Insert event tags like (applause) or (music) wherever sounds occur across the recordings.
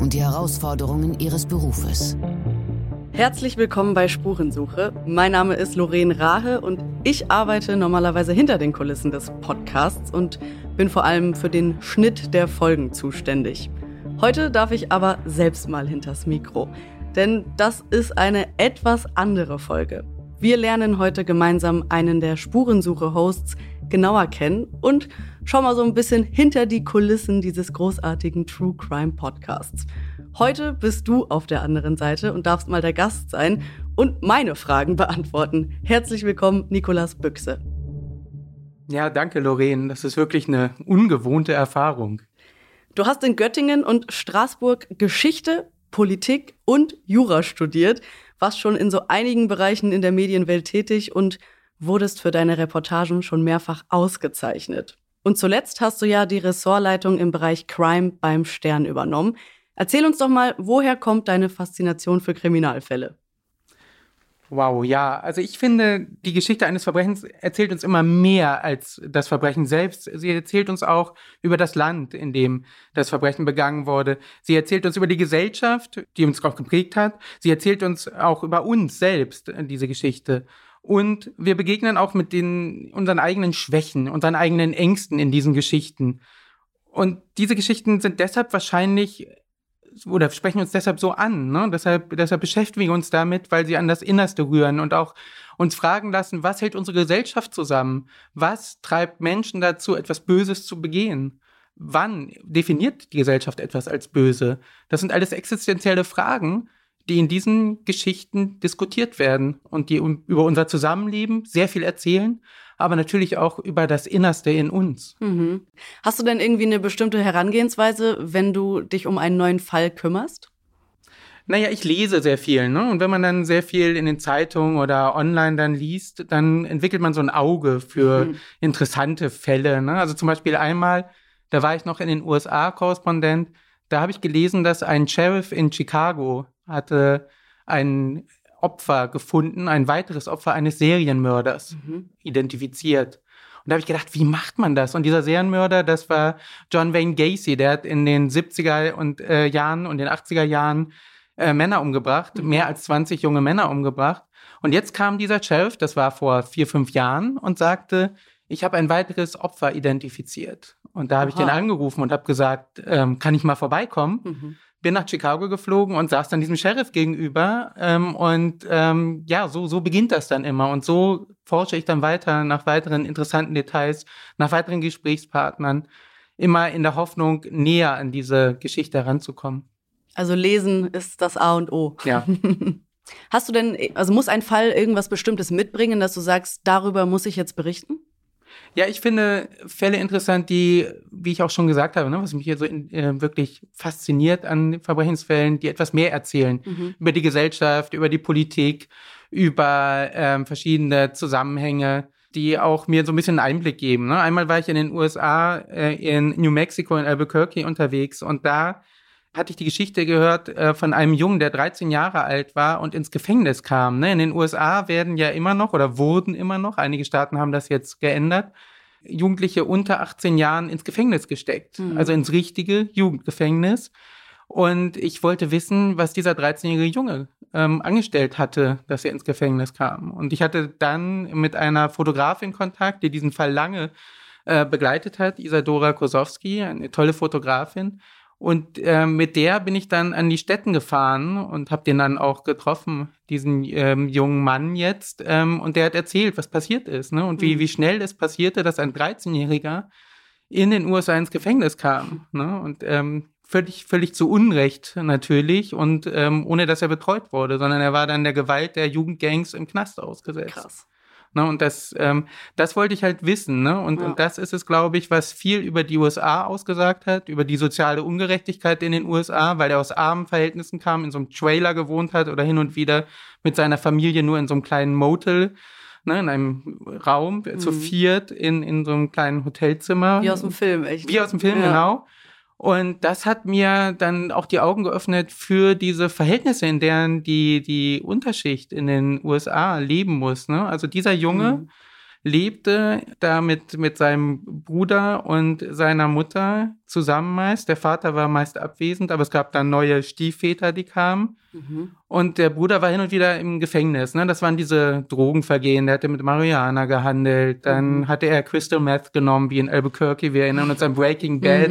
und die Herausforderungen ihres Berufes. Herzlich willkommen bei Spurensuche. Mein Name ist Lorraine Rahe und ich arbeite normalerweise hinter den Kulissen des Podcasts und bin vor allem für den Schnitt der Folgen zuständig. Heute darf ich aber selbst mal hinters Mikro, denn das ist eine etwas andere Folge. Wir lernen heute gemeinsam einen der Spurensuche-Hosts genauer kennen und schauen mal so ein bisschen hinter die Kulissen dieses großartigen True Crime Podcasts. Heute bist du auf der anderen Seite und darfst mal der Gast sein und meine Fragen beantworten. Herzlich willkommen, Nikolas Büchse. Ja, danke, Lorraine. Das ist wirklich eine ungewohnte Erfahrung. Du hast in Göttingen und Straßburg Geschichte, Politik und Jura studiert, warst schon in so einigen Bereichen in der Medienwelt tätig und wurdest für deine Reportagen schon mehrfach ausgezeichnet. Und zuletzt hast du ja die Ressortleitung im Bereich Crime beim Stern übernommen. Erzähl uns doch mal, woher kommt deine Faszination für Kriminalfälle? Wow, ja. Also ich finde, die Geschichte eines Verbrechens erzählt uns immer mehr als das Verbrechen selbst. Sie erzählt uns auch über das Land, in dem das Verbrechen begangen wurde. Sie erzählt uns über die Gesellschaft, die uns auch geprägt hat. Sie erzählt uns auch über uns selbst, diese Geschichte. Und wir begegnen auch mit den, unseren eigenen Schwächen, unseren eigenen Ängsten in diesen Geschichten. Und diese Geschichten sind deshalb wahrscheinlich oder sprechen uns deshalb so an. Ne? Deshalb, deshalb beschäftigen wir uns damit, weil sie an das Innerste rühren und auch uns fragen lassen, was hält unsere Gesellschaft zusammen? Was treibt Menschen dazu, etwas Böses zu begehen? Wann definiert die Gesellschaft etwas als böse? Das sind alles existenzielle Fragen, die in diesen Geschichten diskutiert werden und die über unser Zusammenleben sehr viel erzählen, aber natürlich auch über das Innerste in uns. Mhm. Hast du denn irgendwie eine bestimmte Herangehensweise, wenn du dich um einen neuen Fall kümmerst? Naja, ich lese sehr viel, ne? Und wenn man dann sehr viel in den Zeitungen oder online dann liest, dann entwickelt man so ein Auge für mhm. interessante Fälle. Ne? Also zum Beispiel einmal, da war ich noch in den USA Korrespondent, da habe ich gelesen, dass ein Sheriff in Chicago hatte ein Opfer gefunden, ein weiteres Opfer eines Serienmörders mhm. identifiziert. Und da habe ich gedacht, wie macht man das? Und dieser Serienmörder, das war John Wayne Gacy, der hat in den 70er und, äh, Jahren und den 80er Jahren äh, Männer umgebracht, mhm. mehr als 20 junge Männer umgebracht. Und jetzt kam dieser Sheriff, das war vor vier, fünf Jahren, und sagte, ich habe ein weiteres Opfer identifiziert. Und da habe ich den angerufen und habe gesagt, ähm, kann ich mal vorbeikommen? Mhm bin nach Chicago geflogen und saß dann diesem Sheriff gegenüber. Ähm, und ähm, ja, so, so beginnt das dann immer. Und so forsche ich dann weiter nach weiteren interessanten Details, nach weiteren Gesprächspartnern, immer in der Hoffnung, näher an diese Geschichte heranzukommen. Also lesen ist das A und O. Ja. (laughs) Hast du denn, also muss ein Fall irgendwas Bestimmtes mitbringen, dass du sagst, darüber muss ich jetzt berichten? Ja, ich finde Fälle interessant, die, wie ich auch schon gesagt habe, ne, was mich hier so in, äh, wirklich fasziniert an Verbrechensfällen, die etwas mehr erzählen mhm. über die Gesellschaft, über die Politik, über ähm, verschiedene Zusammenhänge, die auch mir so ein bisschen einen Einblick geben. Ne? Einmal war ich in den USA, äh, in New Mexico, in Albuquerque unterwegs und da hatte ich die Geschichte gehört äh, von einem Jungen, der 13 Jahre alt war und ins Gefängnis kam. Ne? In den USA werden ja immer noch oder wurden immer noch, einige Staaten haben das jetzt geändert, Jugendliche unter 18 Jahren ins Gefängnis gesteckt. Mhm. Also ins richtige Jugendgefängnis. Und ich wollte wissen, was dieser 13-jährige Junge ähm, angestellt hatte, dass er ins Gefängnis kam. Und ich hatte dann mit einer Fotografin Kontakt, die diesen Fall lange äh, begleitet hat, Isadora Kosowski, eine tolle Fotografin. Und äh, mit der bin ich dann an die Städten gefahren und habe den dann auch getroffen, diesen ähm, jungen Mann jetzt. Ähm, und der hat erzählt, was passiert ist ne? und wie, mhm. wie schnell es passierte, dass ein 13-Jähriger in den USA ins Gefängnis kam. Ne? Und ähm, völlig, völlig zu Unrecht natürlich und ähm, ohne dass er betreut wurde, sondern er war dann der Gewalt der Jugendgangs im Knast ausgesetzt. Krass. Ne? Und das, ähm, das wollte ich halt wissen. Ne? Und, ja. und das ist es, glaube ich, was viel über die USA ausgesagt hat, über die soziale Ungerechtigkeit in den USA, weil er aus armen Verhältnissen kam, in so einem Trailer gewohnt hat oder hin und wieder mit seiner Familie nur in so einem kleinen Motel ne, in einem Raum mhm. zu viert in, in so einem kleinen Hotelzimmer. Wie aus dem Film, echt. Wie aus dem Film, ja. genau. Und das hat mir dann auch die Augen geöffnet für diese Verhältnisse, in deren die, die Unterschicht in den USA leben muss. Ne? Also dieser Junge mhm. lebte da mit, mit seinem Bruder und seiner Mutter zusammen meist. Der Vater war meist abwesend, aber es gab dann neue Stiefväter, die kamen. Mhm. Und der Bruder war hin und wieder im Gefängnis. Ne? Das waren diese Drogenvergehen. Der hatte mit Marihuana gehandelt. Dann mhm. hatte er Crystal Meth genommen, wie in Albuquerque. Wir erinnern uns an Breaking Bad.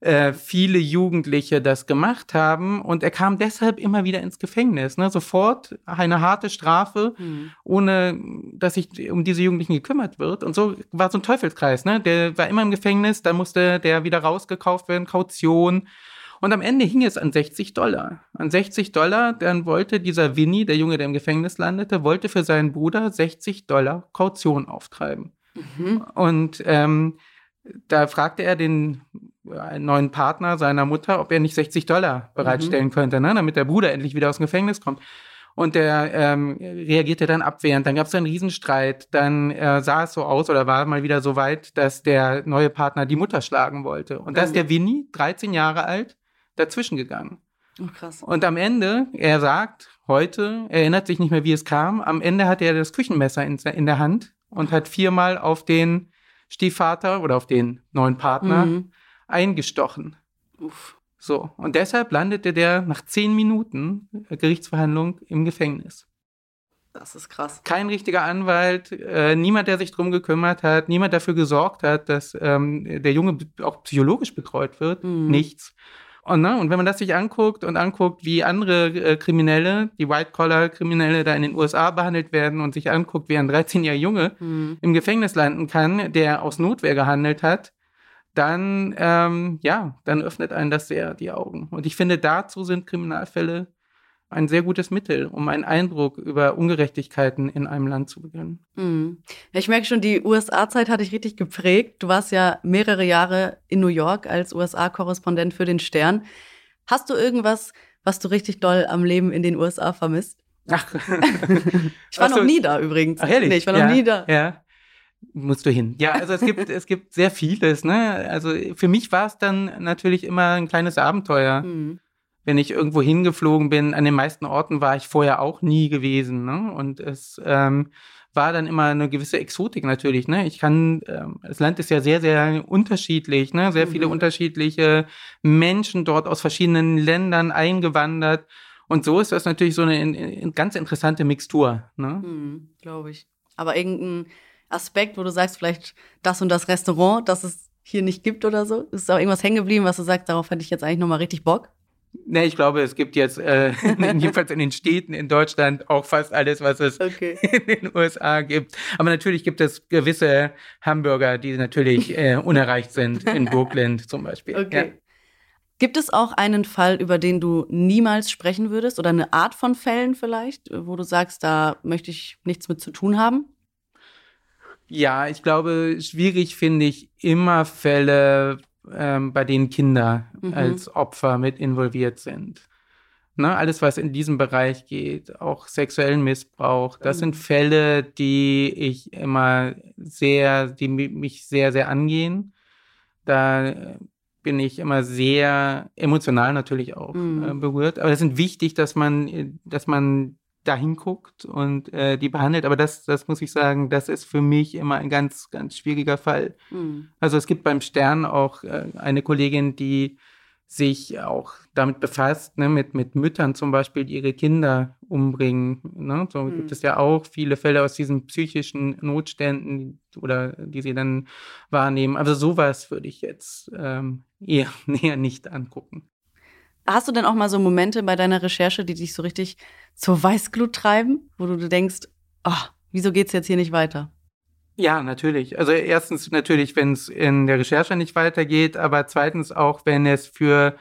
Äh, viele Jugendliche das gemacht haben und er kam deshalb immer wieder ins Gefängnis. Ne? Sofort eine harte Strafe, mhm. ohne dass sich um diese Jugendlichen gekümmert wird. Und so war so ein Teufelskreis. Ne? Der war immer im Gefängnis, da musste der wieder rausgekauft werden, Kaution. Und am Ende hing es an 60 Dollar. An 60 Dollar, dann wollte dieser Winnie, der Junge, der im Gefängnis landete, wollte für seinen Bruder 60 Dollar Kaution auftreiben. Mhm. Und ähm, da fragte er den einen neuen Partner seiner Mutter, ob er nicht 60 Dollar bereitstellen mhm. könnte, ne, damit der Bruder endlich wieder aus dem Gefängnis kommt. Und der ähm, reagierte dann abwehrend. Dann gab es einen Riesenstreit. Dann äh, sah es so aus oder war mal wieder so weit, dass der neue Partner die Mutter schlagen wollte. Und da ist der Winnie, 13 Jahre alt, dazwischen gegangen. Oh, krass. Und am Ende, er sagt heute, er erinnert sich nicht mehr, wie es kam, am Ende hat er das Küchenmesser in, in der Hand und hat viermal auf den Stiefvater oder auf den neuen Partner mhm eingestochen. Uff. So, und deshalb landete der nach zehn Minuten Gerichtsverhandlung im Gefängnis. Das ist krass. Kein richtiger Anwalt, äh, niemand, der sich drum gekümmert hat, niemand dafür gesorgt hat, dass ähm, der Junge auch psychologisch betreut wird. Mhm. Nichts. Und, ne, und wenn man das sich anguckt und anguckt, wie andere äh, Kriminelle, die White-Collar-Kriminelle da in den USA behandelt werden und sich anguckt, wie ein 13-jähriger Junge mhm. im Gefängnis landen kann, der aus Notwehr gehandelt hat, dann, ähm, ja, dann öffnet einen das sehr die Augen. Und ich finde, dazu sind Kriminalfälle ein sehr gutes Mittel, um einen Eindruck über Ungerechtigkeiten in einem Land zu beginnen. Mhm. Ich merke schon, die USA-Zeit hat dich richtig geprägt. Du warst ja mehrere Jahre in New York als USA-Korrespondent für den Stern. Hast du irgendwas, was du richtig doll am Leben in den USA vermisst? Ach. (laughs) ich war noch nie da übrigens. Ach, ehrlich? Nee, ich war noch ja, nie da. Ja musst du hin. Ja, also es gibt, es gibt sehr vieles, ne? Also für mich war es dann natürlich immer ein kleines Abenteuer. Mhm. Wenn ich irgendwo hingeflogen bin, an den meisten Orten war ich vorher auch nie gewesen, ne? Und es ähm, war dann immer eine gewisse Exotik natürlich, ne? Ich kann, ähm, das Land ist ja sehr, sehr unterschiedlich, ne? Sehr viele mhm. unterschiedliche Menschen dort aus verschiedenen Ländern eingewandert. Und so ist das natürlich so eine, eine ganz interessante Mixtur, ne? Mhm, Glaube ich. Aber irgendein Aspekt, wo du sagst, vielleicht das und das Restaurant, das es hier nicht gibt oder so? Ist da irgendwas hängen geblieben, was du sagst, darauf hätte ich jetzt eigentlich nochmal richtig Bock? Nee, ich glaube, es gibt jetzt äh, (laughs) jedenfalls in den Städten in Deutschland auch fast alles, was es okay. (laughs) in den USA gibt. Aber natürlich gibt es gewisse Hamburger, die natürlich äh, unerreicht sind, in (laughs) Brooklyn zum Beispiel. Okay. Ja. Gibt es auch einen Fall, über den du niemals sprechen würdest oder eine Art von Fällen vielleicht, wo du sagst, da möchte ich nichts mit zu tun haben? Ja, ich glaube, schwierig finde ich immer Fälle, ähm, bei denen Kinder mhm. als Opfer mit involviert sind. Ne, alles, was in diesem Bereich geht, auch sexuellen Missbrauch, das mhm. sind Fälle, die ich immer sehr, die mich sehr, sehr angehen. Da bin ich immer sehr emotional natürlich auch mhm. äh, berührt. Aber es sind wichtig, dass man, dass man da hinguckt und äh, die behandelt. Aber das, das muss ich sagen, das ist für mich immer ein ganz, ganz schwieriger Fall. Mhm. Also es gibt beim Stern auch äh, eine Kollegin, die sich auch damit befasst, ne, mit, mit Müttern zum Beispiel, die ihre Kinder umbringen. Ne? So mhm. gibt es ja auch viele Fälle aus diesen psychischen Notständen oder die sie dann wahrnehmen. Also sowas würde ich jetzt ähm, eher (laughs) näher nicht angucken. Hast du denn auch mal so Momente bei deiner Recherche, die dich so richtig zur Weißglut treiben, wo du denkst, oh, wieso geht's jetzt hier nicht weiter? Ja, natürlich. Also erstens natürlich, wenn es in der Recherche nicht weitergeht, aber zweitens auch, wenn es für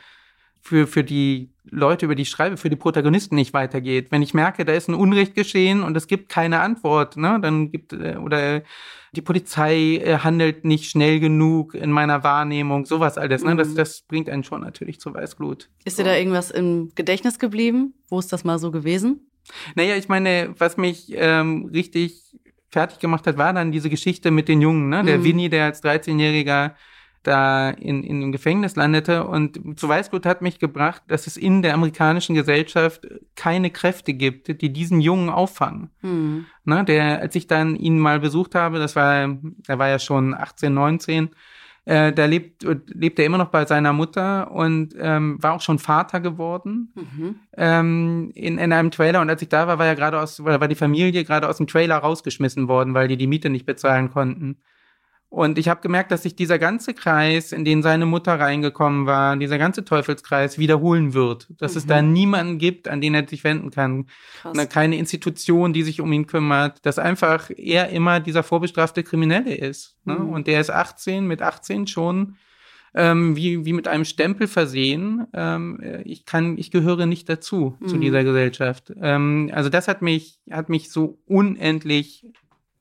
für, für die Leute, über die ich schreibe, für die Protagonisten nicht weitergeht. Wenn ich merke, da ist ein Unrecht geschehen und es gibt keine Antwort, ne, dann gibt, äh, oder die Polizei äh, handelt nicht schnell genug in meiner Wahrnehmung, sowas alles, ne, das, mhm. das bringt einen schon natürlich zur Weißglut. Ist dir da irgendwas im Gedächtnis geblieben? Wo ist das mal so gewesen? Naja, ich meine, was mich ähm, richtig fertig gemacht hat, war dann diese Geschichte mit den Jungen, ne? Der mhm. Winnie, der als 13-Jähriger da in, in dem Gefängnis landete. Und zu Weißglut hat mich gebracht, dass es in der amerikanischen Gesellschaft keine Kräfte gibt, die diesen Jungen auffangen. Mhm. Ne, der, als ich dann ihn mal besucht habe, das war, er war ja schon 18, 19, äh, da lebt, lebt er immer noch bei seiner Mutter und ähm, war auch schon Vater geworden mhm. ähm, in, in einem Trailer. Und als ich da war, war er gerade aus, war die Familie gerade aus dem Trailer rausgeschmissen worden, weil die die Miete nicht bezahlen konnten. Und ich habe gemerkt, dass sich dieser ganze Kreis, in den seine Mutter reingekommen war, dieser ganze Teufelskreis wiederholen wird. Dass mhm. es da niemanden gibt, an den er sich wenden kann. Krass. Keine Institution, die sich um ihn kümmert. Dass einfach er immer dieser vorbestrafte Kriminelle ist. Ne? Mhm. Und der ist 18, mit 18 schon ähm, wie, wie mit einem Stempel versehen. Ähm, ich kann, ich gehöre nicht dazu, mhm. zu dieser Gesellschaft. Ähm, also das hat mich, hat mich so unendlich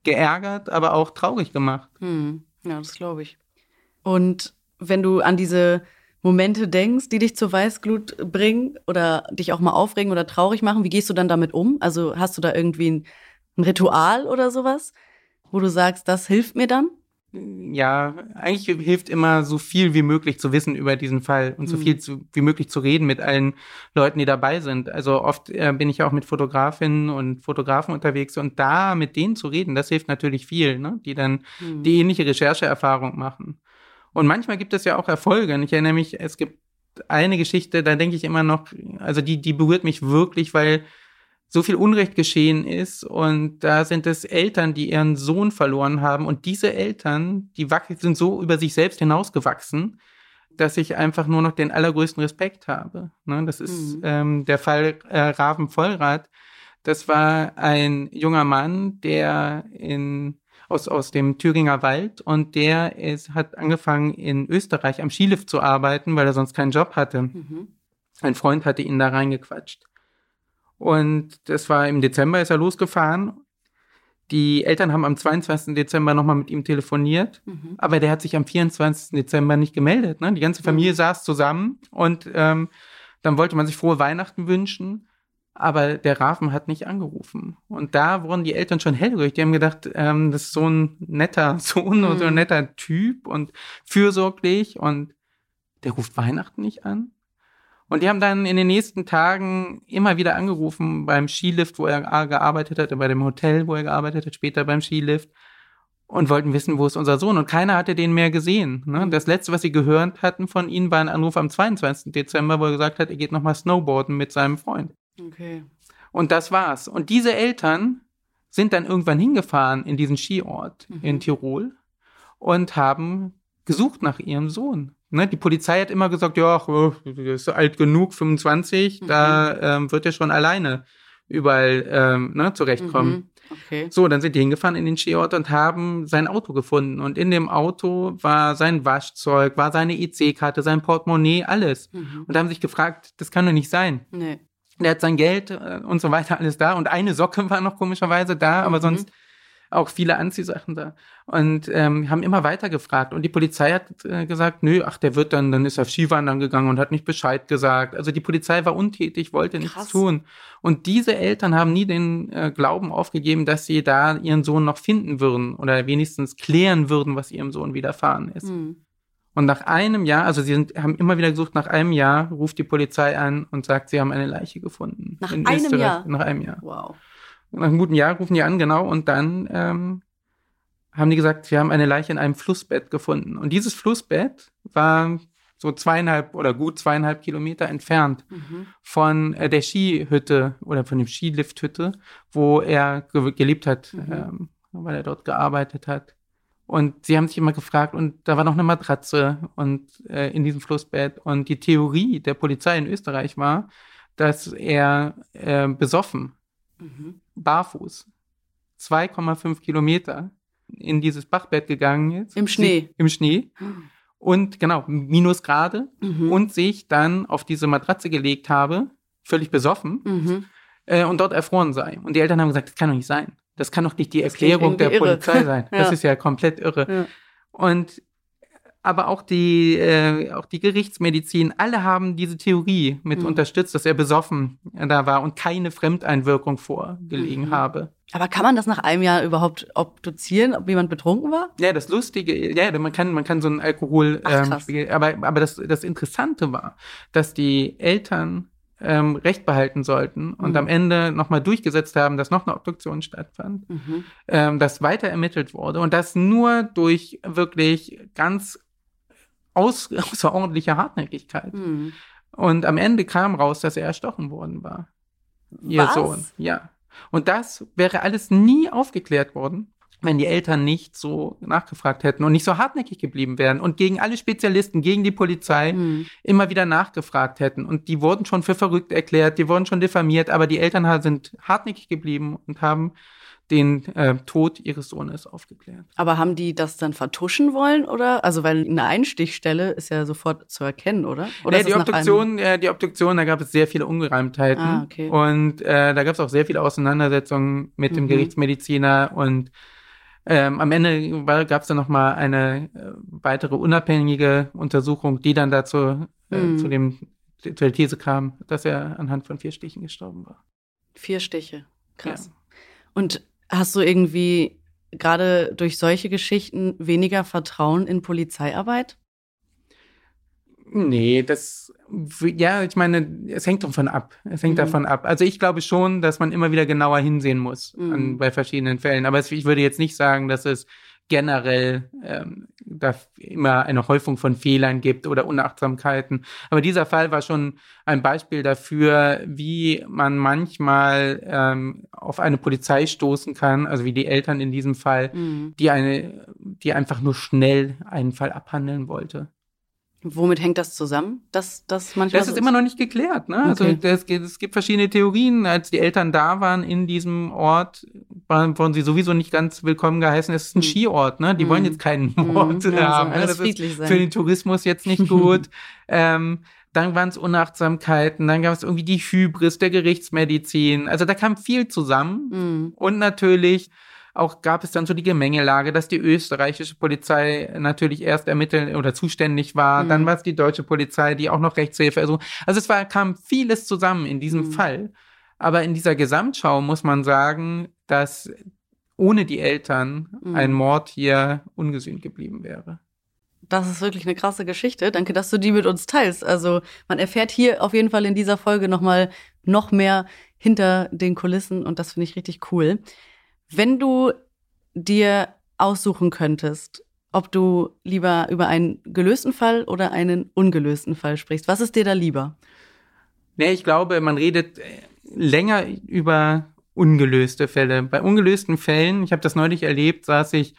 geärgert, aber auch traurig gemacht. Hm. Ja, das glaube ich. Und wenn du an diese Momente denkst, die dich zur Weißglut bringen oder dich auch mal aufregen oder traurig machen, wie gehst du dann damit um? Also hast du da irgendwie ein, ein Ritual oder sowas, wo du sagst, das hilft mir dann? Ja, eigentlich hilft immer so viel wie möglich zu wissen über diesen Fall und so mhm. viel zu, wie möglich zu reden mit allen Leuten, die dabei sind. Also oft äh, bin ich auch mit Fotografinnen und Fotografen unterwegs und da mit denen zu reden, das hilft natürlich viel, ne? die dann mhm. die ähnliche Rechercheerfahrung machen. Und manchmal gibt es ja auch Erfolge. Und ich erinnere mich, es gibt eine Geschichte, da denke ich immer noch, also die, die berührt mich wirklich, weil so viel Unrecht geschehen ist und da sind es Eltern, die ihren Sohn verloren haben und diese Eltern, die sind so über sich selbst hinausgewachsen, dass ich einfach nur noch den allergrößten Respekt habe. Ne, das ist mhm. ähm, der Fall äh, Raven Vollrath. Das war ein junger Mann, der in aus, aus dem Thüringer Wald und der ist, hat angefangen in Österreich am Skilift zu arbeiten, weil er sonst keinen Job hatte. Mhm. Ein Freund hatte ihn da reingequatscht. Und das war im Dezember, ist er losgefahren. Die Eltern haben am 22. Dezember nochmal mit ihm telefoniert, mhm. aber der hat sich am 24. Dezember nicht gemeldet. Ne? Die ganze Familie mhm. saß zusammen und ähm, dann wollte man sich frohe Weihnachten wünschen, aber der Rafen hat nicht angerufen. Und da wurden die Eltern schon hellhörig. Die haben gedacht, ähm, das ist so ein netter (laughs) Sohn mhm. und so ein netter Typ und fürsorglich und der ruft Weihnachten nicht an. Und die haben dann in den nächsten Tagen immer wieder angerufen beim Skilift, wo er gearbeitet hat, bei dem Hotel, wo er gearbeitet hat, später beim Skilift und wollten wissen, wo ist unser Sohn. Und keiner hatte den mehr gesehen. Ne? Das letzte, was sie gehört hatten von ihm, war ein Anruf am 22. Dezember, wo er gesagt hat, er geht nochmal Snowboarden mit seinem Freund. Okay. Und das war's. Und diese Eltern sind dann irgendwann hingefahren in diesen Skiort mhm. in Tirol und haben gesucht nach ihrem Sohn. Ne, die Polizei hat immer gesagt, ja, oh, ist alt genug, 25, mhm. da ähm, wird er schon alleine überall ähm, ne, zurechtkommen. Mhm. Okay. So, dann sind die hingefahren in den Skiort und haben sein Auto gefunden. Und in dem Auto war sein Waschzeug, war seine EC-Karte, sein Portemonnaie, alles. Mhm. Und haben sich gefragt, das kann doch nicht sein. Nee. Der hat sein Geld äh, und so weiter alles da. Und eine Socke war noch komischerweise da, aber mhm. sonst auch viele Anziehsachen da und ähm, haben immer weiter gefragt und die Polizei hat äh, gesagt, nö, ach, der wird dann, dann ist er Skiwandern gegangen und hat nicht Bescheid gesagt. Also die Polizei war untätig, wollte Krass. nichts tun. Und diese Eltern haben nie den äh, Glauben aufgegeben, dass sie da ihren Sohn noch finden würden oder wenigstens klären würden, was ihrem Sohn widerfahren ist. Mhm. Und nach einem Jahr, also sie sind, haben immer wieder gesucht, nach einem Jahr ruft die Polizei an und sagt, sie haben eine Leiche gefunden. Nach einem Österreich. Jahr? Nach einem Jahr. Wow. Nach einem guten Jahr rufen die an, genau, und dann ähm, haben die gesagt, wir haben eine Leiche in einem Flussbett gefunden. Und dieses Flussbett war so zweieinhalb oder gut zweieinhalb Kilometer entfernt mhm. von äh, der Skihütte oder von dem Skilifthütte, wo er ge gelebt hat, mhm. ähm, weil er dort gearbeitet hat. Und sie haben sich immer gefragt, und da war noch eine Matratze und äh, in diesem Flussbett. Und die Theorie der Polizei in Österreich war, dass er äh, besoffen mhm. barfuß 2,5 Kilometer in dieses Bachbett gegangen ist. Im Schnee. Im Schnee. und genau, Minusgrade Mhm. und sich dann auf diese Matratze gelegt habe, völlig besoffen, Mhm. äh, und dort erfroren sei. Und die Eltern haben gesagt, das kann doch nicht sein. Das kann doch nicht die Das Erklärung der irre. Polizei sein. (laughs) Das Ja. ist ja komplett irre. Ja. Und aber auch die, äh, auch die Gerichtsmedizin, alle haben diese Theorie mit Mhm. unterstützt, dass er besoffen da war und keine Fremdeinwirkung vorgelegen Mhm. habe. Aber kann man das nach einem Jahr überhaupt obduzieren, ob jemand betrunken war? Ja, das Lustige, ja, man kann, man kann so einen Alkohol, Ach, ähm, aber, aber das, das Interessante war, dass die Eltern ähm, Recht behalten sollten und Mhm. am Ende nochmal durchgesetzt haben, dass noch eine Obduktion stattfand, Mhm. ähm, dass weiter ermittelt wurde und das nur durch wirklich ganz aus, (laughs) außerordentliche Hartnäckigkeit. Mhm. Und am Ende kam raus, dass er erstochen worden war. Ihr Was? Sohn, ja. Und das wäre alles nie aufgeklärt worden, wenn die Eltern nicht so nachgefragt hätten und nicht so hartnäckig geblieben wären und gegen alle Spezialisten, gegen die Polizei Mhm. immer wieder nachgefragt hätten. Und die wurden schon für verrückt erklärt, die wurden schon diffamiert, aber die Eltern sind hartnäckig geblieben und haben den äh, Tod ihres Sohnes aufgeklärt. Aber haben die das dann vertuschen wollen oder? Also weil eine Einstichstelle ist ja sofort zu erkennen, oder? Oder nee, die Obduktion, äh, die Obduktion, da gab es sehr viele Ungereimtheiten. Ah, okay. Und äh, da gab es auch sehr viele Auseinandersetzungen mit dem Mhm. Gerichtsmediziner und ähm, am Ende gab es dann noch mal eine äh, weitere unabhängige Untersuchung, die dann dazu äh, Mhm. zu dem zu der These kam, dass er anhand von vier Stichen gestorben war. Vier Stiche. Krass. Ja. Und hast du irgendwie gerade durch solche Geschichten weniger Vertrauen in Polizeiarbeit? Nee, das, ja, ich meine, es hängt davon ab. Es hängt Mhm. davon ab. Also ich glaube schon, dass man immer wieder genauer hinsehen muss Mhm. an, bei verschiedenen Fällen. Aber es, ich würde jetzt nicht sagen, dass es generell ähm, da immer eine Häufung von Fehlern gibt oder Unachtsamkeiten. Aber dieser Fall war schon ein Beispiel dafür, wie man manchmal ähm, auf eine Polizei stoßen kann, also wie die Eltern in diesem Fall, Mhm. die eine, die einfach nur schnell einen Fall abhandeln wollte. Womit hängt das zusammen? Dass das manchmal Das so ist immer noch nicht geklärt. Ne? Also Okay. das, geht- es gibt verschiedene Theorien. Als die Eltern da waren in diesem Ort, waren, wurden sie sowieso nicht ganz willkommen geheißen. Es ist ein Hm. Skiort. Ne? Die Hm. wollen jetzt keinen Mhm. Mord Ja, soll haben. Ne? alles Das ist sein. für den Tourismus jetzt nicht (laughs) gut. ähm, dann waren es Unachtsamkeiten. Dann gab es irgendwie die Hybris der Gerichtsmedizin. Also da kam viel zusammen. Mhm. Und natürlich auch gab es dann so die Gemengelage, dass die österreichische Polizei natürlich erst ermitteln oder zuständig war. Mhm. Dann war es die deutsche Polizei, die auch noch Rechtshilfe. Also, also es war, kam vieles zusammen in diesem Mhm. Fall. Aber in dieser Gesamtschau muss man sagen, dass ohne die Eltern Mhm. ein Mord hier ungesühnt geblieben wäre. Das ist wirklich eine krasse Geschichte. Danke, dass du die mit uns teilst. Also man erfährt hier auf jeden Fall in dieser Folge noch mal noch mehr hinter den Kulissen und das finde ich richtig cool. Wenn du dir aussuchen könntest, ob du lieber über einen gelösten Fall oder einen ungelösten Fall sprichst, was ist dir da lieber? Nee, ich glaube, man redet äh, länger über ungelöste Fälle. Bei ungelösten Fällen, ich habe das neulich erlebt, saß ich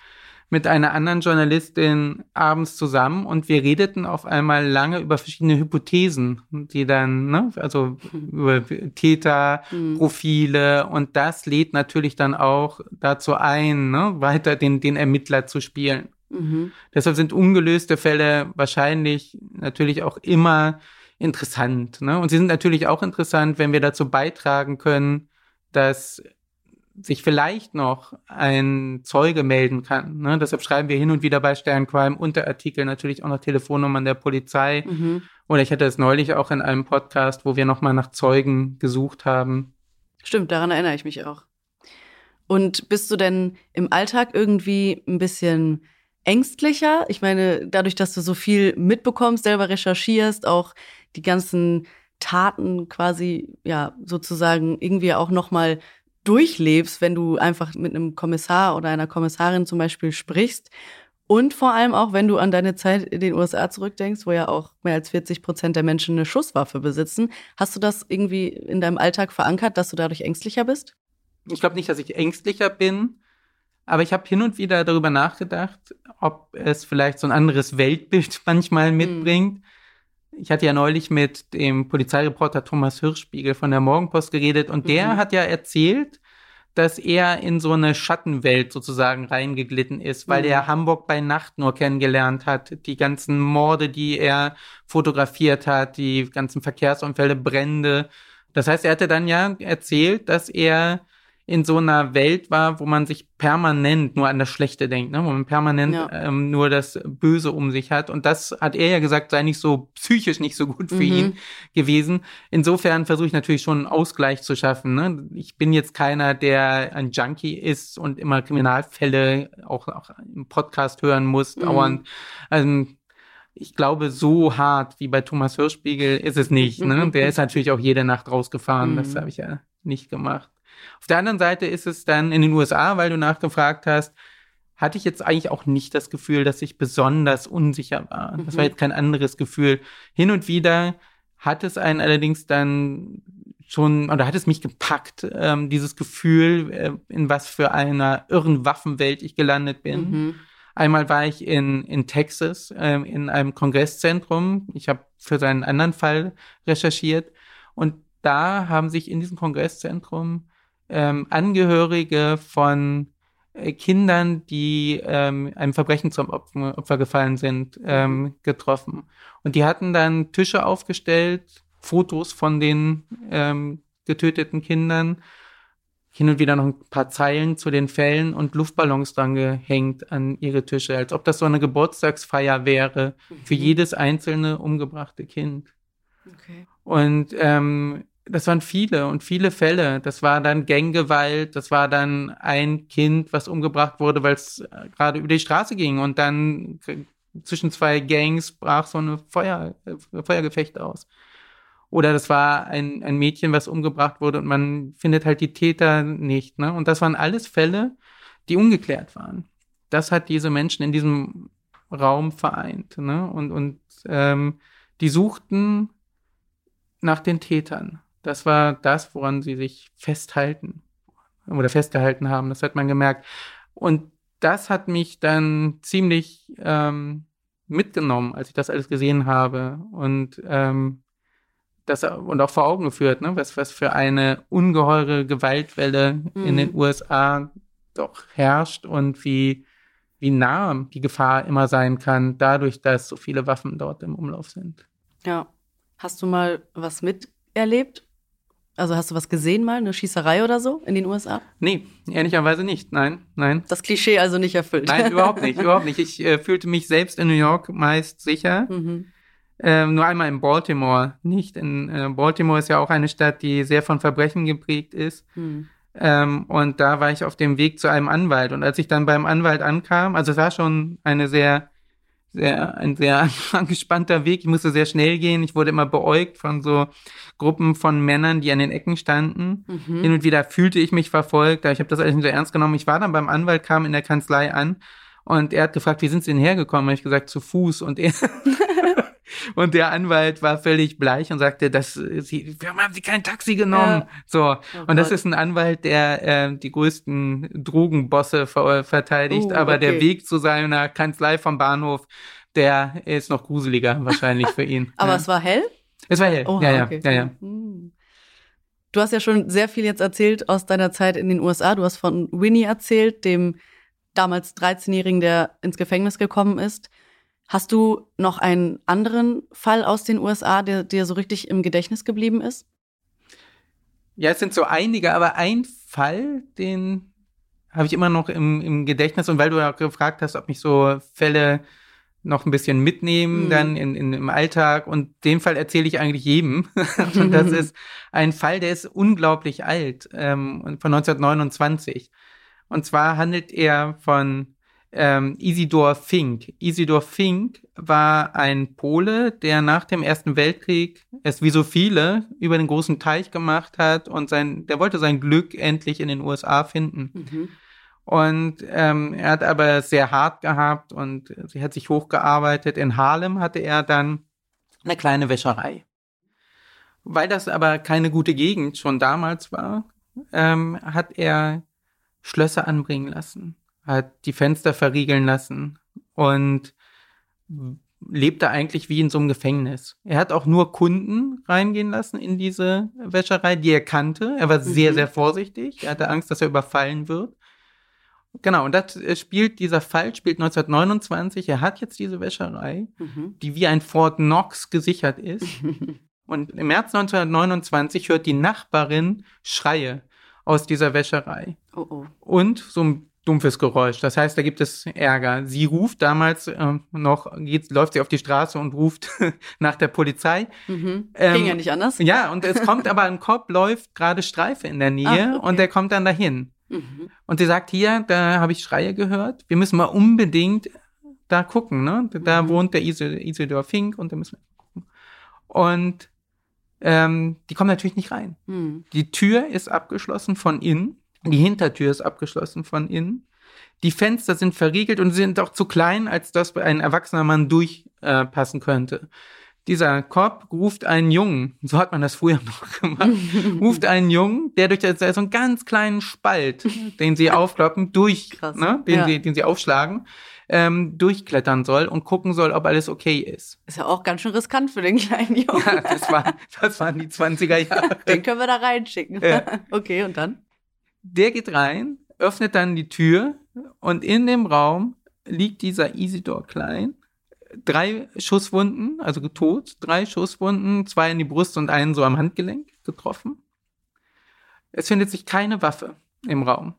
mit einer anderen Journalistin abends zusammen und wir redeten auf einmal lange über verschiedene Hypothesen, die dann, ne, also über Täter, Hm. Profile und das lädt natürlich dann auch dazu ein, ne, weiter den, den Ermittler zu spielen. Mhm. Deshalb sind ungelöste Fälle wahrscheinlich natürlich auch immer interessant. Ne? Und sie sind natürlich auch interessant, wenn wir dazu beitragen können, dass sich vielleicht noch ein Zeuge melden kann. Ne? Deshalb schreiben wir hin und wieder bei Sterncrime unter Artikel natürlich auch noch Telefonnummern der Polizei. Mhm. Oder ich hatte es neulich auch in einem Podcast, wo wir nochmal nach Zeugen gesucht haben. Stimmt, daran erinnere ich mich auch. Und bist du denn im Alltag irgendwie ein bisschen ängstlicher? Ich meine, dadurch, dass du so viel mitbekommst, selber recherchierst, auch die ganzen Taten quasi, ja, sozusagen irgendwie auch nochmal durchlebst, wenn du einfach mit einem Kommissar oder einer Kommissarin zum Beispiel sprichst. Und vor allem auch, wenn du an deine Zeit in den USA zurückdenkst, wo ja auch mehr als 40 Prozent der Menschen eine Schusswaffe besitzen. Hast du das irgendwie in deinem Alltag verankert, dass du dadurch ängstlicher bist? Ich glaube nicht, dass ich ängstlicher bin, aber ich habe hin und wieder darüber nachgedacht, ob es vielleicht so ein anderes Weltbild (laughs) manchmal mitbringt. Ich hatte ja neulich mit dem Polizeireporter Thomas Hirschspiegel von der Morgenpost geredet und der Mhm. hat ja erzählt, dass er in so eine Schattenwelt sozusagen reingeglitten ist, weil mhm. er Hamburg bei Nacht nur kennengelernt hat. Die ganzen Morde, die er fotografiert hat, die ganzen Verkehrsunfälle, Brände. Das heißt, er hatte dann ja erzählt, dass er in so einer Welt war, wo man sich permanent nur an das Schlechte denkt, ne? wo man permanent ja. ähm, nur das Böse um sich hat. Und das hat er ja gesagt, sei nicht so psychisch nicht so gut für mhm. ihn gewesen. Insofern versuche ich natürlich schon einen Ausgleich zu schaffen. Ne? Ich bin jetzt keiner, der ein Junkie ist und immer Kriminalfälle auch, auch im Podcast hören muss, mhm. dauernd. Also, ich glaube, so hart wie bei Thomas Hirschspiegel ist es nicht. Ne? (laughs) Der ist natürlich auch jede Nacht rausgefahren. Mhm. Das habe ich ja nicht gemacht. Auf der anderen Seite ist es dann in den USA, weil du nachgefragt hast, hatte ich jetzt eigentlich auch nicht das Gefühl, dass ich besonders unsicher war. Das war mhm. jetzt kein anderes Gefühl. Hin und wieder hat es einen allerdings dann schon, oder hat es mich gepackt, ähm, dieses Gefühl, äh, in was für einer irren Waffenwelt ich gelandet bin. Mhm. Einmal war ich in, in Texas äh, in einem Kongresszentrum. Ich habe für seinen anderen Fall recherchiert. Und da haben sich in diesem Kongresszentrum ähm, Angehörige von äh, Kindern, die ähm, einem Verbrechen zum Opfer, Opfer gefallen sind, ähm, getroffen. Und die hatten dann Tische aufgestellt, Fotos von den ähm, getöteten Kindern, hin und wieder noch ein paar Zeilen zu den Fällen und Luftballons dran gehängt an ihre Tische, als ob das so eine Geburtstagsfeier wäre für mhm. jedes einzelne umgebrachte Kind. Okay. Und ähm, das waren viele und viele Fälle. Das war dann Ganggewalt, das war dann ein Kind, was umgebracht wurde, weil es äh, gerade über die Straße ging und dann zwischen zwei Gangs brach so eine Feuer, äh, Feuergefecht aus. Oder das war ein, ein Mädchen, was umgebracht wurde und man findet halt die Täter nicht. Ne? Und das waren alles Fälle, die ungeklärt waren. Das hat diese Menschen in diesem Raum vereint. Ne? Und, und ähm, die suchten nach den Tätern. Das war das, woran sie sich festhalten oder festgehalten haben. Das hat man gemerkt. Und das hat mich dann ziemlich ähm, mitgenommen, als ich das alles gesehen habe und ähm, das und auch vor Augen geführt, ne, was was für eine ungeheure Gewaltwelle mhm. in den USA doch herrscht und wie wie nah die Gefahr immer sein kann, dadurch, dass so viele Waffen dort im Umlauf sind. Ja. Hast du mal was miterlebt also hast du was gesehen mal, eine Schießerei oder so in den USA? Nee, ehrlicherweise nicht. Nein, nein. Das Klischee also nicht erfüllt. Nein, (laughs) überhaupt nicht, überhaupt nicht. Ich äh, fühlte mich selbst in New York meist sicher. Mhm. Ähm, nur einmal in Baltimore nicht. In äh, Baltimore ist ja auch eine Stadt, die sehr von Verbrechen geprägt ist. Mhm. Ähm, und da war ich auf dem Weg zu einem Anwalt. Und als ich dann beim Anwalt ankam, also es war schon eine sehr sehr, ein sehr (laughs) angespannter Weg. Ich musste sehr schnell gehen. Ich wurde immer beäugt von so Gruppen von Männern, die an den Ecken standen. Mhm. Hin und wieder fühlte ich mich verfolgt. Ich habe das alles nicht so ernst genommen. Ich war dann beim Anwalt, kam in der Kanzlei an und er hat gefragt, wie sind Sie denn hergekommen? Habe ich gesagt, zu Fuß. Und er (laughs) (laughs) Und der Anwalt war völlig bleich und sagte, dass sie, warum haben Sie kein Taxi genommen? Ja. So. Oh und das ist ein Anwalt, der äh, die größten Drogenbosse ver verteidigt, uh, aber okay. der Weg zu seiner Kanzlei vom Bahnhof, der ist noch gruseliger wahrscheinlich für ihn. (laughs) aber ja. es war hell? Es war hell. Ja, ja, okay. ja, ja. Hm. Du hast ja schon sehr viel jetzt erzählt aus deiner Zeit in den USA. Du hast von Winnie erzählt, dem damals 13-Jährigen, der ins Gefängnis gekommen ist. Hast du noch einen anderen Fall aus den USA, der dir so richtig im Gedächtnis geblieben ist? Ja, es sind so einige, aber ein Fall, den habe ich immer noch im, im Gedächtnis. Und weil du ja auch gefragt hast, ob mich so Fälle noch ein bisschen mitnehmen mhm. dann in, in, im Alltag. Und den Fall erzähle ich eigentlich jedem. (laughs) und das (laughs) ist ein Fall, der ist unglaublich alt, ähm, von 1929. Und zwar handelt er von ähm, Isidor Fink. Isidor Fink war ein Pole, der nach dem Ersten Weltkrieg es wie so viele über den großen Teich gemacht hat und sein, der wollte sein Glück endlich in den USA finden. Mhm. Und ähm, er hat aber sehr hart gehabt und sie hat sich hochgearbeitet. In Harlem hatte er dann eine kleine Wäscherei. Weil das aber keine gute Gegend schon damals war, ähm, hat er Schlösser anbringen lassen hat die Fenster verriegeln lassen und lebt er eigentlich wie in so einem Gefängnis. Er hat auch nur Kunden reingehen lassen in diese Wäscherei, die er kannte. Er war sehr, mhm. sehr vorsichtig. Er hatte Angst, dass er überfallen wird. Genau, und das äh, spielt, dieser Fall spielt 1929. Er hat jetzt diese Wäscherei, mhm. die wie ein Fort Knox gesichert ist. (laughs) und im März 1929 hört die Nachbarin Schreie aus dieser Wäscherei. Oh oh. Und so ein dumpfes Geräusch. Das heißt, da gibt es Ärger. Sie ruft damals äh, noch, geht, läuft sie auf die Straße und ruft (laughs) nach der Polizei. Mhm. Ähm, Ging ja nicht anders. Ja, und es kommt aber ein Cop, läuft gerade Streife in der Nähe ah, okay. und der kommt dann dahin. Mhm. Und sie sagt, hier, da habe ich Schreie gehört. Wir müssen mal unbedingt da gucken. Ne? Da mhm. wohnt der Isidor Fink und da müssen wir gucken. Und ähm, die kommen natürlich nicht rein. Mhm. Die Tür ist abgeschlossen von innen. Die Hintertür ist abgeschlossen von innen. Die Fenster sind verriegelt und sind auch zu klein, als dass ein erwachsener Mann durchpassen äh, könnte. Dieser Cop ruft einen Jungen, so hat man das früher (laughs) noch gemacht, (laughs) ruft einen Jungen, der durch so einen ganz kleinen Spalt, den sie (laughs) aufkloppen, durch, ne, den, ja. sie, den sie aufschlagen, ähm, durchklettern soll und gucken soll, ob alles okay ist. Ist ja auch ganz schön riskant für den kleinen Jungen. Ja, das, war, das waren die 20er Jahre. Den können wir da reinschicken. Ja. Okay, und dann? Der geht rein, öffnet dann die Tür und in dem Raum liegt dieser Isidor Klein. Drei Schusswunden, also tot, drei Schusswunden, zwei in die Brust und einen so am Handgelenk getroffen. Es findet sich keine Waffe im Raum.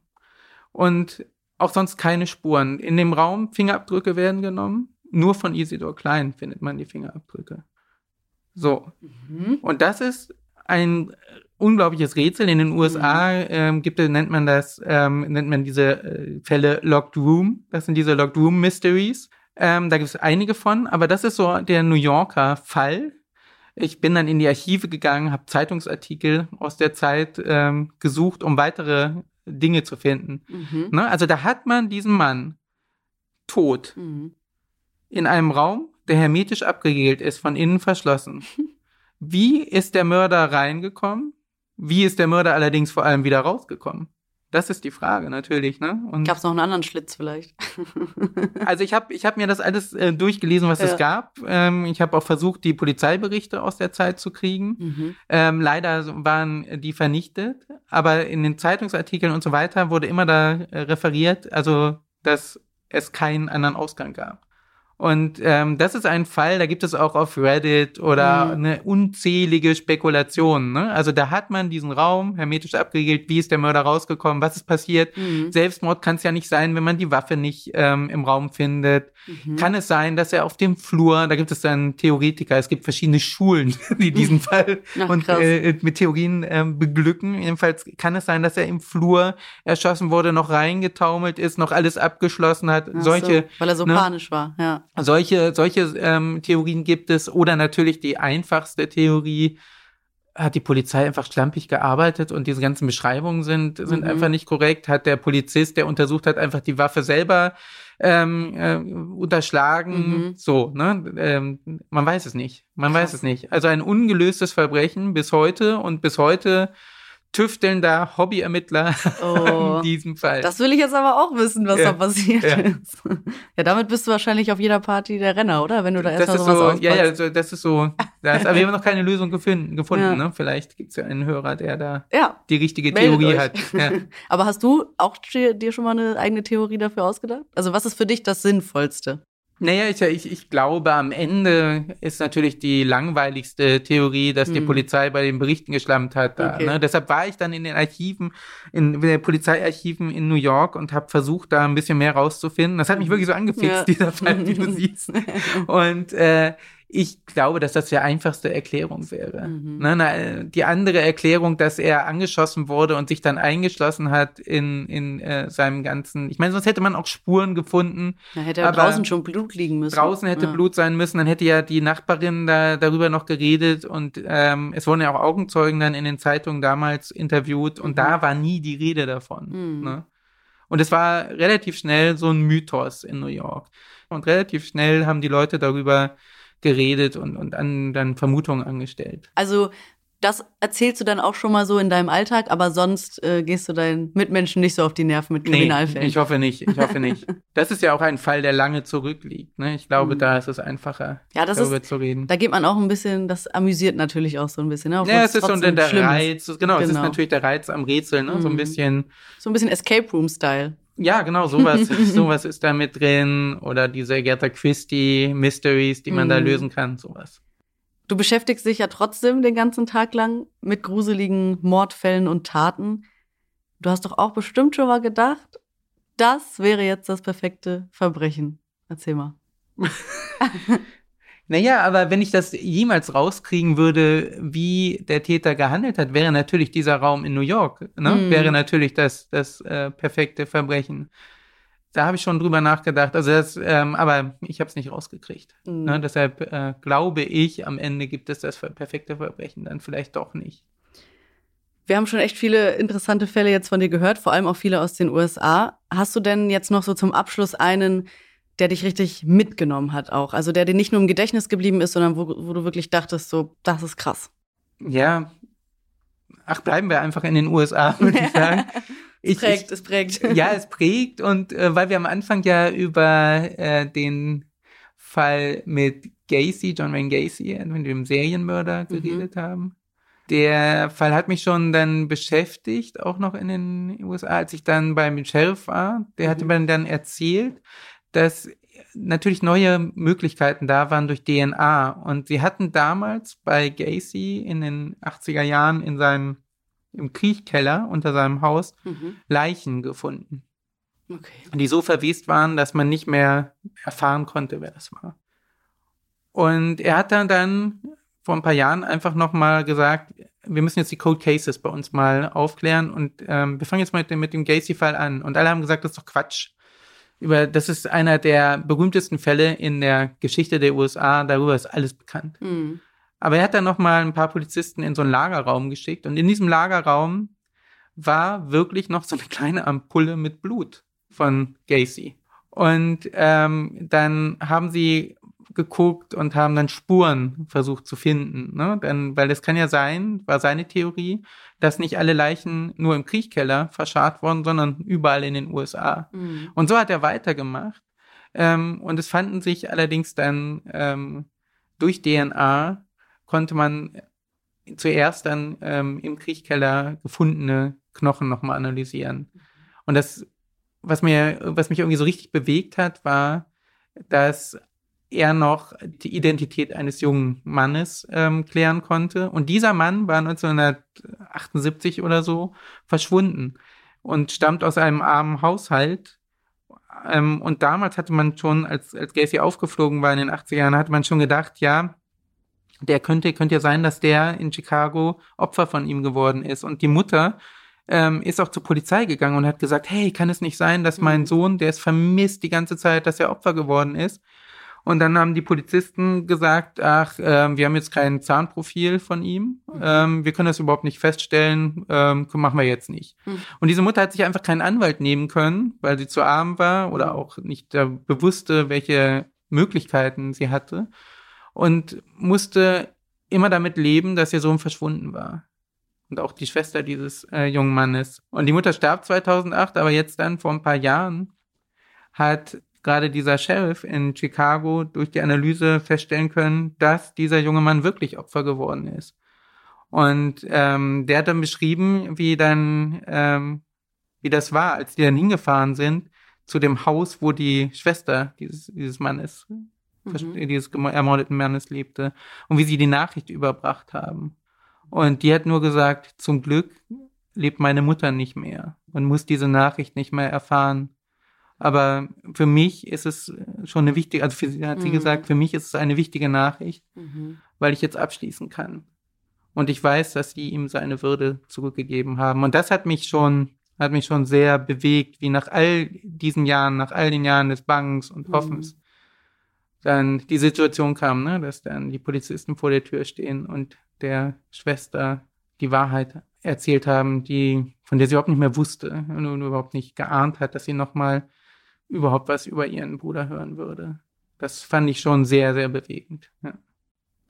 Und auch sonst keine Spuren. In dem Raum Fingerabdrücke werden genommen. Nur von Isidor Klein findet man die Fingerabdrücke. So. Mhm. Und das ist ein unglaubliches Rätsel. In den USA mhm. ähm, gibt nennt man das, ähm, nennt man diese äh, Fälle Locked Room. Das sind diese Locked Room Mysteries. Ähm, da gibt es einige von, aber das ist so der New Yorker Fall. Ich bin dann in die Archive gegangen, habe Zeitungsartikel aus der Zeit ähm, gesucht, um weitere Dinge zu finden. Mhm. Ne? Also da hat man diesen Mann tot mhm. in einem Raum, der hermetisch abgegelt ist, von innen verschlossen. (laughs) Wie ist der Mörder reingekommen? Wie ist der Mörder allerdings vor allem wieder rausgekommen? Das ist die Frage natürlich, ne? Und Gab es noch einen anderen Schlitz vielleicht? (laughs) also ich habe ich hab mir das alles äh, durchgelesen, was ja. es gab. Ähm, ich habe auch versucht, die Polizeiberichte aus der Zeit zu kriegen. Mhm. Ähm, leider waren die vernichtet, aber in den Zeitungsartikeln und so weiter wurde immer da äh, referiert, also dass es keinen anderen Ausgang gab. Und ähm, das ist ein Fall, da gibt es auch auf Reddit oder mhm. eine unzählige Spekulation. Ne? Also da hat man diesen Raum hermetisch abgeriegelt, wie ist der Mörder rausgekommen, was ist passiert. Mhm. Selbstmord kann es ja nicht sein, wenn man die Waffe nicht ähm, im Raum findet. Mhm. Kann es sein, dass er auf dem Flur, da gibt es dann Theoretiker, es gibt verschiedene Schulen, (laughs) die diesen (laughs) Fall Ach, und äh, mit Theorien äh, beglücken. Jedenfalls kann es sein, dass er im Flur erschossen wurde, noch reingetaumelt ist, noch alles abgeschlossen hat. Ach Solche, so, weil er so ne? panisch war, ja. Solche, solche ähm, Theorien gibt es. Oder natürlich die einfachste Theorie, hat die Polizei einfach schlampig gearbeitet und diese ganzen Beschreibungen sind, sind mhm. einfach nicht korrekt. Hat der Polizist, der untersucht hat, einfach die Waffe selber ähm, äh, unterschlagen. Mhm. So, ne? Ähm, man weiß es nicht. Man Krass. weiß es nicht. Also ein ungelöstes Verbrechen bis heute und bis heute tüftelnder Hobbyermittler (laughs) oh, in diesem Fall. Das will ich jetzt aber auch wissen, was ja, da passiert ja. ist. (laughs) Ja, damit bist du wahrscheinlich auf jeder Party der Renner, oder? Wenn du da erstmal sowas so, auspatzt. Ja, ja, das ist so. Da ist aber wir haben noch keine Lösung gefunden. gefunden ja. ne? Vielleicht gibt es ja einen Hörer, der da ja. die richtige Theorie hat. (laughs) Ja. aber hast du auch dir schon mal eine eigene Theorie dafür ausgedacht? Also was ist für dich das Sinnvollste? Naja, ich, ich, ich glaube, am Ende ist natürlich die langweiligste Theorie, dass hm. die Polizei bei den Berichten geschlammt hat. Da, okay. ne? Deshalb war ich dann in den Archiven, in den Polizeiarchiven in New York und habe versucht, da ein bisschen mehr rauszufinden. Das hat mich wirklich so angefixt, ja. (laughs) dieser Fall, wie du siehst. (laughs) Und äh, ich glaube, dass das die einfachste Erklärung wäre. Mhm. Ne, na, die andere Erklärung, dass er angeschossen wurde und sich dann eingeschlossen hat in, in äh, seinem ganzen. Ich meine, sonst hätte man auch Spuren gefunden. Da hätte er draußen schon Blut liegen müssen. Draußen hätte ja. Blut sein müssen. Dann hätte ja die Nachbarin da darüber noch geredet und ähm, es wurden ja auch Augenzeugen dann in den Zeitungen damals interviewt und mhm. da war nie die Rede davon. Mhm. Ne? Und es war relativ schnell so ein Mythos in New York. Und relativ schnell haben die Leute darüber geredet und, und an, dann Vermutungen angestellt. Also das erzählst du dann auch schon mal so in deinem Alltag, aber sonst äh, gehst du deinen Mitmenschen nicht so auf die Nerven mit Kriminalfällen. Nee, ich hoffe nicht, ich hoffe nicht. (laughs) Das ist ja auch ein Fall, der lange zurückliegt. Ne? Ich glaube, mhm. da ist es einfacher, ja, das darüber ist, zu reden. Da geht man auch ein bisschen, das amüsiert natürlich auch so ein bisschen. Ne? Ja, es ist so der Reiz, genau, genau, es ist genau. natürlich der Reiz am Rätsel, ne? So ein mhm. bisschen. So ein bisschen Escape Room-Style. Ja, genau, sowas, (laughs) sowas ist da mit drin. Oder diese Agatha Christie Mysteries, die man mhm. da lösen kann, sowas. Du beschäftigst dich ja trotzdem den ganzen Tag lang mit gruseligen Mordfällen und Taten. Du hast doch auch bestimmt schon mal gedacht, das wäre jetzt das perfekte Verbrechen. Erzähl mal. (laughs) naja, aber wenn ich das jemals rauskriegen würde, wie der Täter gehandelt hat, wäre natürlich dieser Raum in New York, ne? Mm. wäre natürlich das, das äh, perfekte Verbrechen da habe ich schon drüber nachgedacht. Also das, ähm, aber ich habe es nicht rausgekriegt. Mhm. Ne? Deshalb äh, glaube ich, am Ende gibt es das perfekte Verbrechen dann vielleicht doch nicht. Wir haben schon echt viele interessante Fälle jetzt von dir gehört, vor allem auch viele aus den USA. Hast du denn jetzt noch so zum Abschluss einen, der dich richtig mitgenommen hat auch? Also der dir nicht nur im Gedächtnis geblieben ist, sondern wo, wo du wirklich dachtest, so, das ist krass. Ja. Ach, bleiben wir einfach in den USA, (laughs) würde ich sagen. (laughs) Es prägt, ich, es prägt. (laughs) Ja, es prägt und äh, weil wir am Anfang ja über äh, den Fall mit Gacy, John Wayne Gacy, äh, dem Serienmörder mhm. geredet mhm. haben. Der Fall hat mich schon dann beschäftigt, auch noch in den USA, als ich dann beim Sheriff war. Der mhm. hatte mir dann erzählt, dass natürlich neue Möglichkeiten da waren durch DNA. Und sie hatten damals bei Gacy in den 80er Jahren in seinem im Kriechkeller unter seinem Haus mhm. Leichen gefunden. Okay. Die so verwest waren, dass man nicht mehr erfahren konnte, wer das war. Und er hat dann, dann vor ein paar Jahren einfach nochmal gesagt, wir müssen jetzt die Cold Cases bei uns mal aufklären und ähm, wir fangen jetzt mal mit dem, mit dem Gacy-Fall an. Und alle haben gesagt, das ist doch Quatsch. Über, das ist einer der berühmtesten Fälle in der Geschichte der USA, darüber ist alles bekannt. Mhm. Aber er hat dann noch mal ein paar Polizisten in so einen Lagerraum geschickt und in diesem Lagerraum war wirklich noch so eine kleine Ampulle mit Blut von Gacy. Und ähm, dann haben sie geguckt und haben dann Spuren versucht zu finden. Ne? Denn, weil es kann ja sein, war seine Theorie, dass nicht alle Leichen nur im Kriechkeller verscharrt wurden, sondern überall in den USA. Mhm. Und so hat er weitergemacht. Ähm, und es fanden sich allerdings dann ähm, durch DNA konnte man zuerst dann ähm, im Kriechkeller gefundene Knochen nochmal analysieren. Und das, was mir, was mich irgendwie so richtig bewegt hat, war, dass er noch die Identität eines jungen Mannes ähm, klären konnte. Und dieser Mann war 1978 oder so verschwunden und stammt aus einem armen Haushalt. Ähm, und damals hatte man schon, als, als Gacy aufgeflogen war in den 80er Jahren, hatte man schon gedacht, ja, der könnte, könnte ja sein, dass der in Chicago Opfer von ihm geworden ist. Und die Mutter ähm, ist auch zur Polizei gegangen und hat gesagt, hey, kann es nicht sein, dass mein mhm. Sohn, der ist vermisst die ganze Zeit, dass er Opfer geworden ist? Und dann haben die Polizisten gesagt, ach, äh, wir haben jetzt kein Zahnprofil von ihm, mhm. ähm, wir können das überhaupt nicht feststellen, ähm, machen wir jetzt nicht. Mhm. Und diese Mutter hat sich einfach keinen Anwalt nehmen können, weil sie zu arm war oder auch nicht äh, bewusste, welche Möglichkeiten sie hatte und musste immer damit leben, dass ihr Sohn verschwunden war. Und auch die Schwester dieses äh, jungen Mannes. Und die Mutter starb 2008, aber jetzt dann vor ein paar Jahren hat gerade dieser Sheriff in Chicago durch die Analyse feststellen können, dass dieser junge Mann wirklich Opfer geworden ist. Und ähm, der hat dann beschrieben, wie dann, ähm, wie das war, als die dann hingefahren sind zu dem Haus, wo die Schwester dieses, dieses Mannes mhm. dieses ermordeten Mannes lebte und wie sie die Nachricht überbracht haben. Und die hat nur gesagt, zum Glück lebt meine Mutter nicht mehr und muss diese Nachricht nicht mehr erfahren. Aber für mich ist es schon eine wichtige, also für sie hat sie mhm. gesagt, für mich ist es eine wichtige Nachricht, mhm. weil ich jetzt abschließen kann. Und ich weiß, dass sie ihm seine Würde zurückgegeben haben. Und das hat mich schon, hat mich schon sehr bewegt, wie nach all diesen Jahren, nach all den Jahren des Bangens und Hoffens, mhm dann die Situation kam, ne, dass dann die Polizisten vor der Tür stehen und der Schwester die Wahrheit erzählt haben, die, von der sie überhaupt nicht mehr wusste und überhaupt nicht geahnt hat, dass sie nochmal überhaupt was über ihren Bruder hören würde. Das fand ich schon sehr, sehr bewegend. Ja.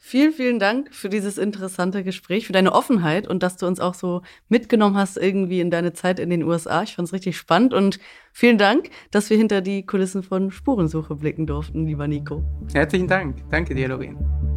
Vielen, vielen Dank für dieses interessante Gespräch, für deine Offenheit und dass du uns auch so mitgenommen hast irgendwie in deine Zeit in den USA. Ich fand es richtig spannend und vielen Dank, dass wir hinter die Kulissen von Spurensuche blicken durften, lieber Nico. Herzlichen Dank. Danke dir, Lorraine.